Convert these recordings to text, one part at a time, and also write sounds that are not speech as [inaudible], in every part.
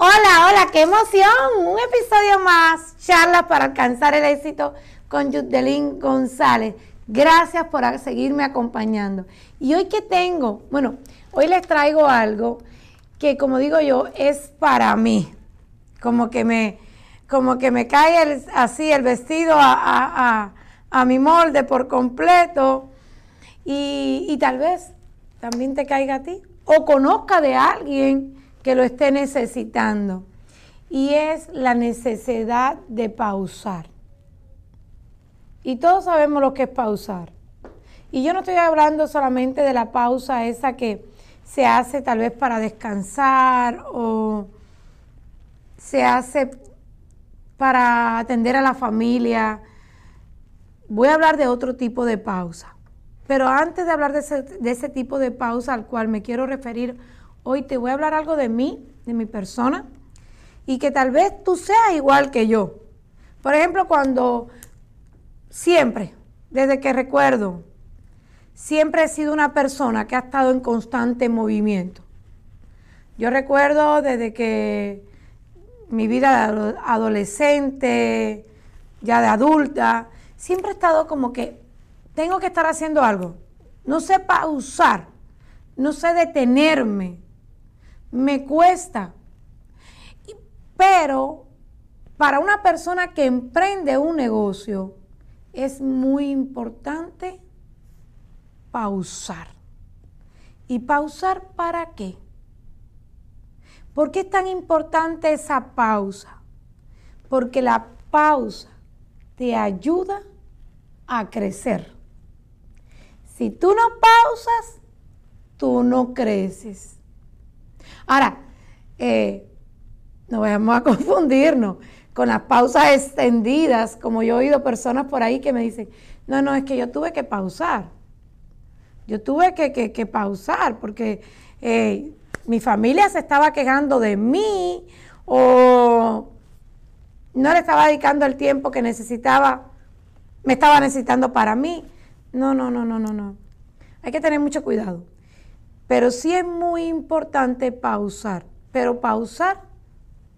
Hola, hola, qué emoción. Un episodio más. Charlas para alcanzar el éxito con Yudelín González. Gracias por seguirme acompañando. Y hoy que tengo, bueno, hoy les traigo algo que como digo yo, es para mí. Como que me, como que me cae así el vestido a, mi molde por completo. Y, y tal vez también te caiga a ti. O conozca de alguien que lo esté necesitando. Y es la necesidad de pausar. Y todos sabemos lo que es pausar. Y yo no estoy hablando solamente de la pausa esa que se hace tal vez para descansar o se hace para atender a la familia. Voy a hablar de otro tipo de pausa. Pero antes de hablar de ese, de ese tipo de pausa al cual me quiero referir Hoy te voy a hablar algo de mí, de mi persona, y que tal vez tú seas igual que yo. Por ejemplo, cuando siempre, desde que recuerdo, siempre he sido una persona que ha estado en constante movimiento. Yo recuerdo desde que mi vida de adolescente, ya de adulta, siempre he estado como que tengo que estar haciendo algo. No sé pausar, no sé detenerme, me cuesta. Pero para una persona que emprende un negocio es muy importante pausar. ¿Y pausar para qué? ¿Por qué es tan importante esa pausa? Porque la pausa te ayuda a crecer. Si tú no pausas, tú no creces. Ahora, eh, no vamos a [laughs] confundirnos con las pausas extendidas, como yo he oído personas por ahí que me dicen, no, no, es que yo tuve que pausar. Yo tuve que, pausar porque eh, mi familia se estaba quejando de mí o no le estaba dedicando el tiempo que necesitaba, me estaba necesitando para mí. No, no, no, no, no, no. Hay que tener mucho cuidado. Pero sí es muy importante pausar, pero pausar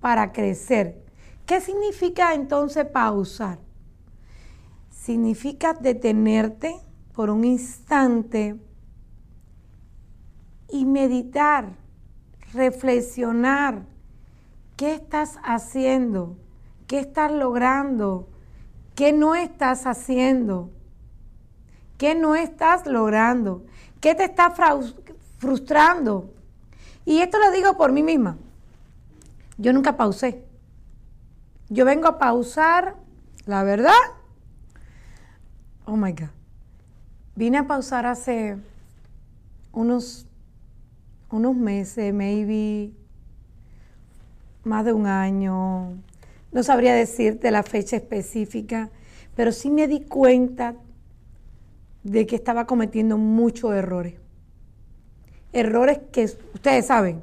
para crecer. ¿Qué significa entonces pausar? Significa detenerte por un instante y meditar, reflexionar. ¿Qué estás haciendo? ¿Qué estás logrando? ¿Qué no estás haciendo? ¿Qué no estás logrando? ¿Qué te está frustrando. Y esto lo digo por mí misma. Yo nunca pausé. Yo vengo a pausar, la verdad. Oh my God. Vine a pausar hace unos, unos meses, maybe más de un año. No sabría decirte la fecha específica, pero sí me di cuenta de que estaba cometiendo muchos errores errores que ustedes saben,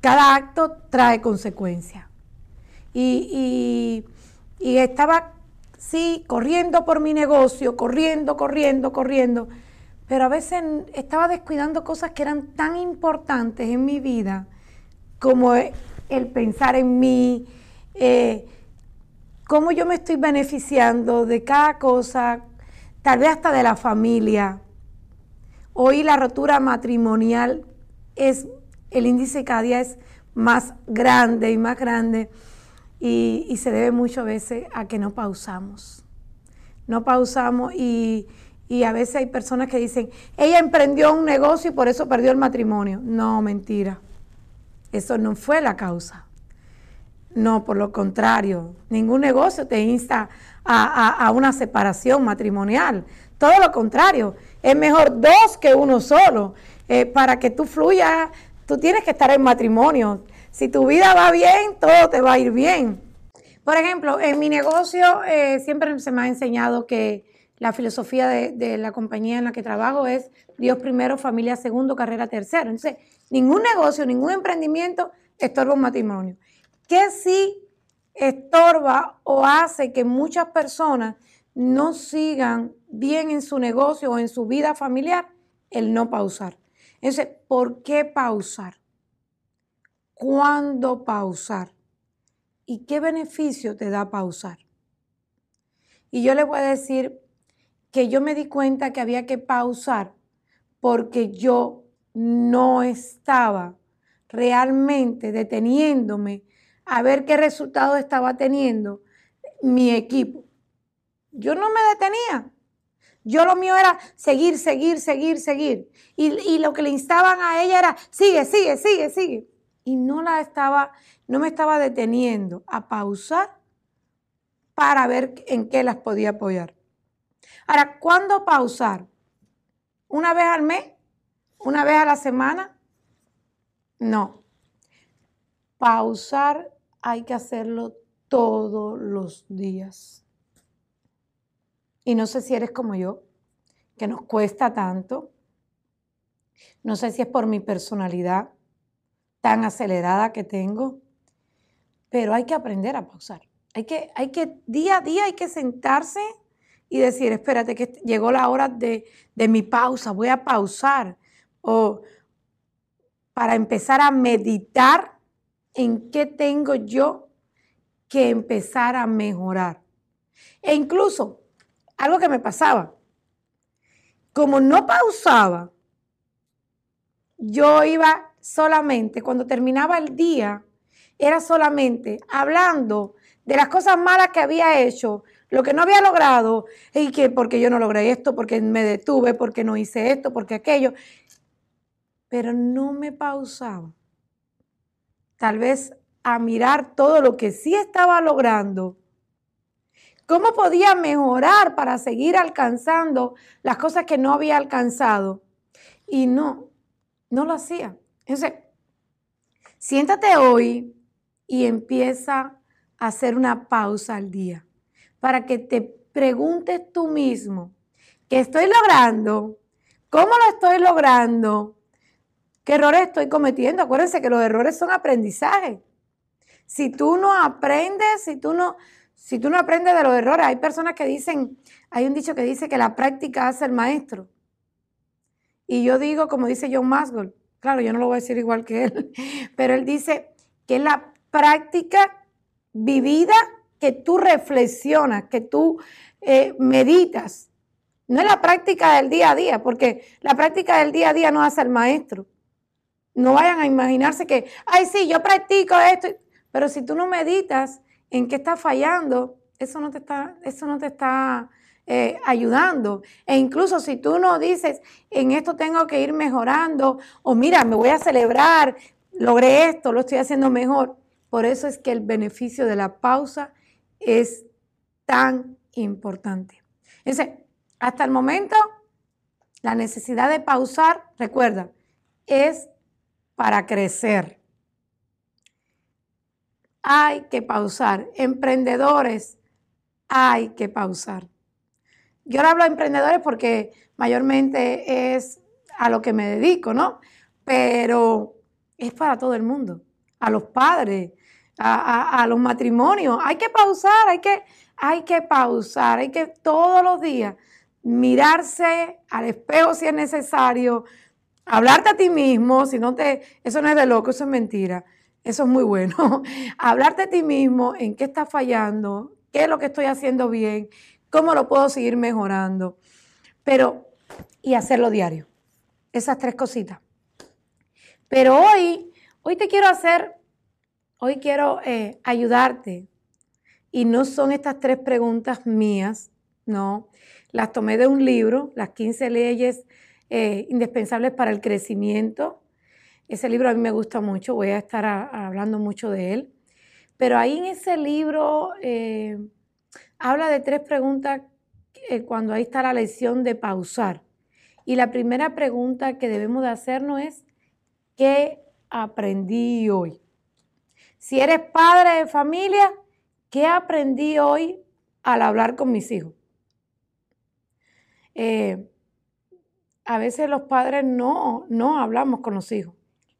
cada acto trae consecuencias. Y, estaba, sí, corriendo por mi negocio, corriendo, corriendo, corriendo, pero a veces estaba descuidando cosas que eran tan importantes en mi vida como el pensar en mí, eh, cómo yo me estoy beneficiando de cada cosa, tal vez hasta de la familia. Hoy la rotura matrimonial es, el índice cada día es más grande y más grande y, se debe mucho a veces a que no pausamos. No pausamos y, y a veces hay personas que dicen, ella emprendió un negocio y por eso perdió el matrimonio. No, mentira. Eso no fue la causa. No, por lo contrario, ningún negocio te insta a, a, una separación matrimonial. Todo lo contrario, es mejor dos que uno solo. Eh, para que tú fluyas, tú tienes que estar en matrimonio. Si tu vida va bien, todo te va a ir bien. Por ejemplo, en mi negocio eh, siempre se me ha enseñado que la filosofía de, de, la compañía en la que trabajo es Dios primero, familia segundo, carrera tercero. Entonces, ningún negocio, ningún emprendimiento estorba un matrimonio. ¿Qué sí estorba o hace que muchas personas no sigan bien en su negocio o en su vida familiar? El no pausar. Entonces, ¿por qué pausar? ¿Cuándo pausar? ¿y qué beneficio te da pausar? Y yo le voy a decir que yo me di cuenta que había que pausar porque yo no estaba realmente deteniéndome a ver qué resultado estaba teniendo mi equipo. Yo no me detenía. Yo lo mío era seguir, seguir, seguir, seguir. Y, lo que le instaban a ella era, sigue, sigue, sigue, sigue. Y no la estaba, no me estaba deteniendo a pausar para ver en qué las podía apoyar. Ahora, ¿cuándo pausar? ¿Una vez al mes? ¿Una vez a la semana? No. Pausar hay que hacerlo todos los días. Y no sé si eres como yo, que nos cuesta tanto. No sé si es por mi personalidad tan acelerada que tengo, pero hay que aprender a pausar. Hay que, hay que día a día hay que sentarse y decir, espérate que llegó la hora de, de mi pausa, voy a pausar. O para empezar a meditar en qué tengo yo que empezar a mejorar. E incluso algo que me pasaba. Como no pausaba, yo iba solamente, cuando terminaba el día, era solamente hablando de las cosas malas que había hecho, lo que no había logrado, y que porque yo no logré esto, porque me detuve, porque no hice esto, porque aquello. Pero no me pausaba. Tal vez a mirar todo lo que sí estaba logrando ¿Cómo podía mejorar para seguir alcanzando las cosas que no había alcanzado? Y no, no lo hacía. Entonces, siéntate hoy y empieza a hacer una pausa al día para que te preguntes tú mismo, ¿qué estoy logrando? ¿Cómo lo estoy logrando? ¿Qué errores estoy cometiendo? Acuérdense que los errores son aprendizaje. Si tú no aprendes, si tú no, si tú no aprendes de los errores, hay personas que dicen, hay un dicho que dice que la práctica hace el maestro. Y yo digo, como dice John Maswell, claro, yo no lo voy a decir igual que él, [laughs] pero él dice que es la práctica vivida que tú reflexionas, que tú eh, meditas. No es la práctica del día a día, porque la práctica del día a día no hace el maestro. No vayan a imaginarse que, ay, sí, yo practico esto, pero si tú no meditas, en qué estás fallando, eso no te está, eso no te está eh, ayudando. E incluso si tú no dices, en esto tengo que ir mejorando, o mira, me voy a celebrar, logré esto, lo estoy haciendo mejor. Por eso es que el beneficio de la pausa es tan importante. Entonces, hasta el momento, la necesidad de pausar, recuerda, es para crecer hay que pausar. Emprendedores, hay que pausar. Yo ahora hablo de emprendedores porque mayormente es a lo que me dedico, ¿no? Pero es para todo el mundo, a los padres, a, los matrimonios. Hay que pausar, hay que, hay que pausar, hay que todos los días mirarse al espejo si es necesario, hablarte a ti mismo, si no te, eso no es de loco, eso es mentira. Eso es muy bueno. [laughs] Hablarte de ti mismo, en qué estás fallando, qué es lo que estoy haciendo bien, cómo lo puedo seguir mejorando. Pero, y hacerlo diario. Esas tres cositas. Pero hoy, hoy te quiero hacer, hoy quiero eh, ayudarte. Y no son estas tres preguntas mías, no. Las tomé de un libro, Las 15 leyes eh, indispensables para el crecimiento ese libro a mí me gusta mucho, voy a estar hablando mucho de él. Pero ahí en ese libro eh, habla de tres preguntas eh, cuando ahí está la lección de pausar. Y la primera pregunta que debemos de hacernos es, ¿qué aprendí hoy? Si eres padre de familia, ¿qué aprendí hoy al hablar con mis hijos? Eh, a veces los padres no, no hablamos con los hijos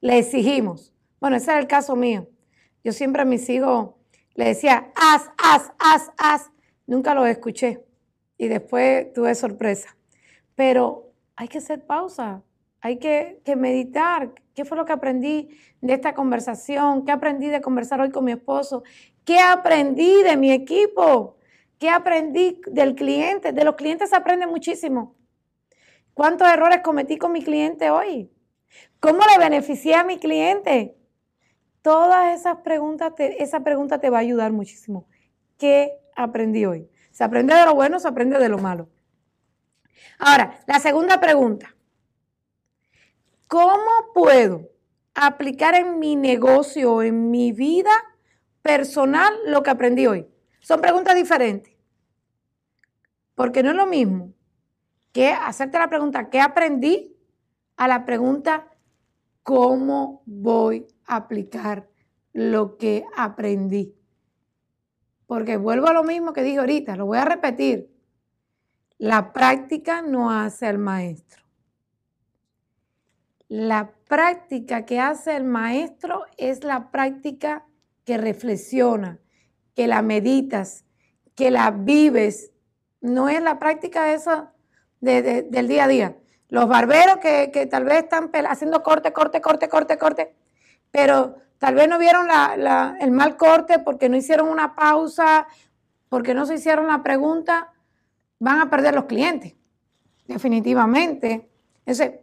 le exigimos. Bueno, ese es el caso mío. Yo siempre a mis hijos le decía, haz, haz, haz, haz. Nunca lo escuché y después tuve sorpresa. Pero hay que hacer pausa, hay que, que meditar. ¿Qué fue lo que aprendí de esta conversación? ¿Qué aprendí de conversar hoy con mi esposo? ¿Qué aprendí de mi equipo? ¿Qué aprendí del cliente? De los clientes se aprende muchísimo. ¿Cuántos errores cometí con mi cliente hoy? ¿Cómo le beneficié a mi cliente? Todas esas preguntas, esa pregunta te va a ayudar muchísimo. ¿Qué aprendí hoy? Se aprende de lo bueno, se aprende de lo malo. Ahora, la segunda pregunta. ¿Cómo puedo aplicar en mi negocio, en mi vida personal, lo que aprendí hoy? Son preguntas diferentes. Porque no es lo mismo que hacerte la pregunta, ¿qué aprendí? A la pregunta, ¿cómo voy a aplicar lo que aprendí? Porque vuelvo a lo mismo que dije ahorita, lo voy a repetir. La práctica no hace al maestro. La práctica que hace el maestro es la práctica que reflexiona, que la meditas, que la vives. No es la práctica esa del día a día. Los barberos que, tal vez están haciendo corte, corte, corte, corte, corte, pero tal vez no vieron el mal corte porque no hicieron una pausa, porque no se hicieron la pregunta, van a perder los clientes, definitivamente. Entonces,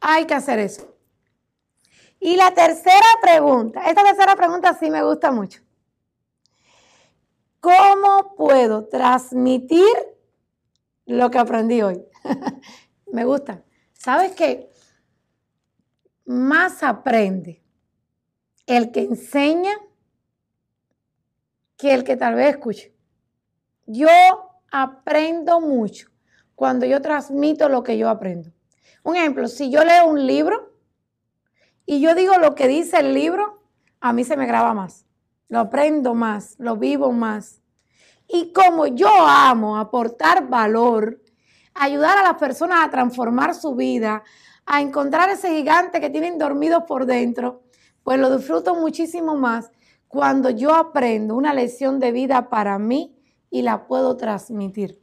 hay que hacer eso. Y la tercera pregunta, esta tercera pregunta sí me gusta mucho. ¿Cómo puedo transmitir lo que aprendí hoy? [laughs] me gusta. ¿Sabes qué? Más aprende el que enseña que el que tal vez escuche. Yo aprendo mucho cuando yo transmito lo que yo aprendo. Un ejemplo, si yo leo un libro y yo digo lo que dice el libro, a mí se me graba más, lo aprendo más, lo vivo más. Y como yo amo aportar valor, ayudar a las personas a transformar su vida, a encontrar ese gigante que tienen dormido por dentro, pues lo disfruto muchísimo más cuando yo aprendo una lección de vida para mí y la puedo transmitir.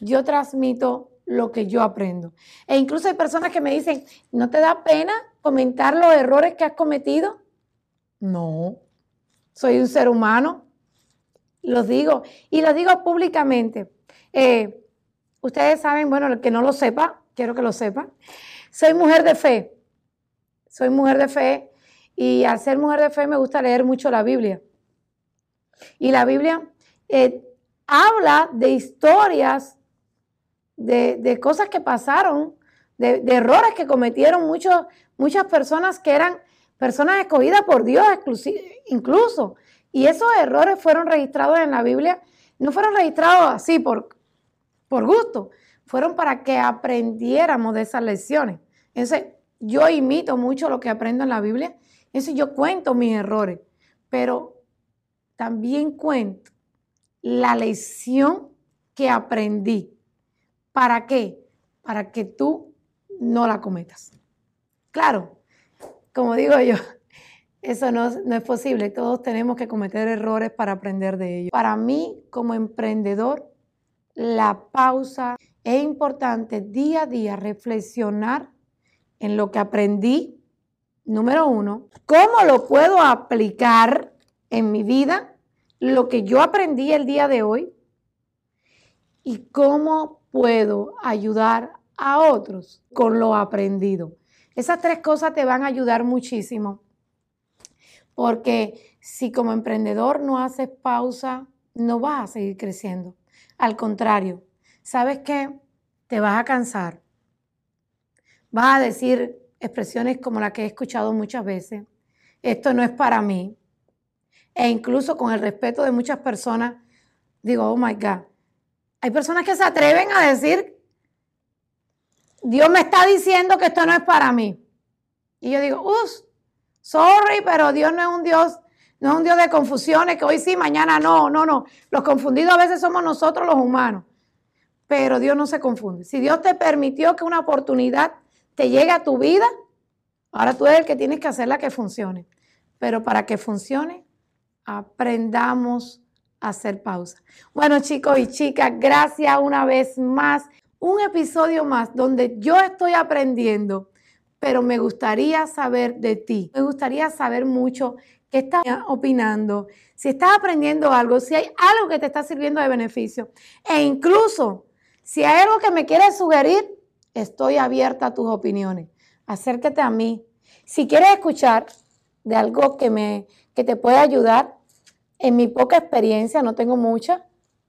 Yo transmito lo que yo aprendo. E incluso hay personas que me dicen, ¿no te da pena comentar los errores que has cometido? No, soy un ser humano. Los digo y los digo públicamente. Eh, ustedes saben, bueno, el que no lo sepa, quiero que lo sepa. Soy mujer de fe. Soy mujer de fe y al ser mujer de fe me gusta leer mucho la Biblia. Y la Biblia eh, habla de historias de, cosas que pasaron, de, errores que cometieron muchas personas que eran personas escogidas por Dios incluso. Y esos errores fueron registrados en la Biblia, no fueron registrados así por, por gusto, fueron para que aprendiéramos de esas lecciones. Entonces, yo imito mucho lo que aprendo en la Biblia, entonces yo cuento mis errores, pero también cuento la lección que aprendí. ¿Para qué? Para que tú no la cometas. Claro, como digo yo, [laughs] eso no, es posible. Todos tenemos que cometer errores para aprender de ellos. Para mí, como emprendedor, la pausa es importante día a día reflexionar en lo que aprendí. Número uno, ¿cómo lo puedo aplicar en mi vida? Lo que yo aprendí el día de hoy. ¿Y cómo puedo ayudar a otros con lo aprendido. Esas tres cosas te van a ayudar muchísimo. Porque si como emprendedor no haces pausa, no vas a seguir creciendo. Al contrario, ¿sabes qué? Te vas a cansar. Vas a decir expresiones como la que he escuchado muchas veces. Esto no es para mí. E incluso con el respeto de muchas personas, digo, oh my God, hay personas que se atreven a decir, Dios me está diciendo que esto no es para mí. Y yo digo, uff, sorry, pero Dios no es un Dios, no es un Dios de confusiones, que hoy sí, mañana no, no, no. Los confundidos a veces somos nosotros los humanos, pero Dios no se confunde. Si Dios te permitió que una oportunidad te llegue a tu vida, ahora tú eres el que tienes que hacerla que funcione. Pero para que funcione, aprendamos hacer pausa. Bueno, chicos y chicas, gracias una vez más un episodio más donde yo estoy aprendiendo, pero me gustaría saber de ti. Me gustaría saber mucho qué estás opinando, si estás aprendiendo algo, si hay algo que te está sirviendo de beneficio. E incluso, si hay algo que me quieres sugerir, estoy abierta a tus opiniones. Acércate a mí. Si quieres escuchar de algo que, me, que te pueda ayudar, en mi poca experiencia, no tengo mucha,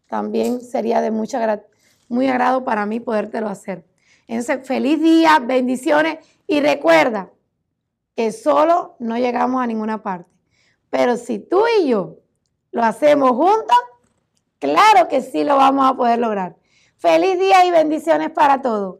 también sería de mucha, muy agrado para mí podértelo hacer. Entonces, feliz día, bendiciones y recuerda que solo no llegamos a ninguna parte. Pero si tú y yo lo hacemos juntos, claro que sí lo vamos a poder lograr. Feliz día y bendiciones para todos.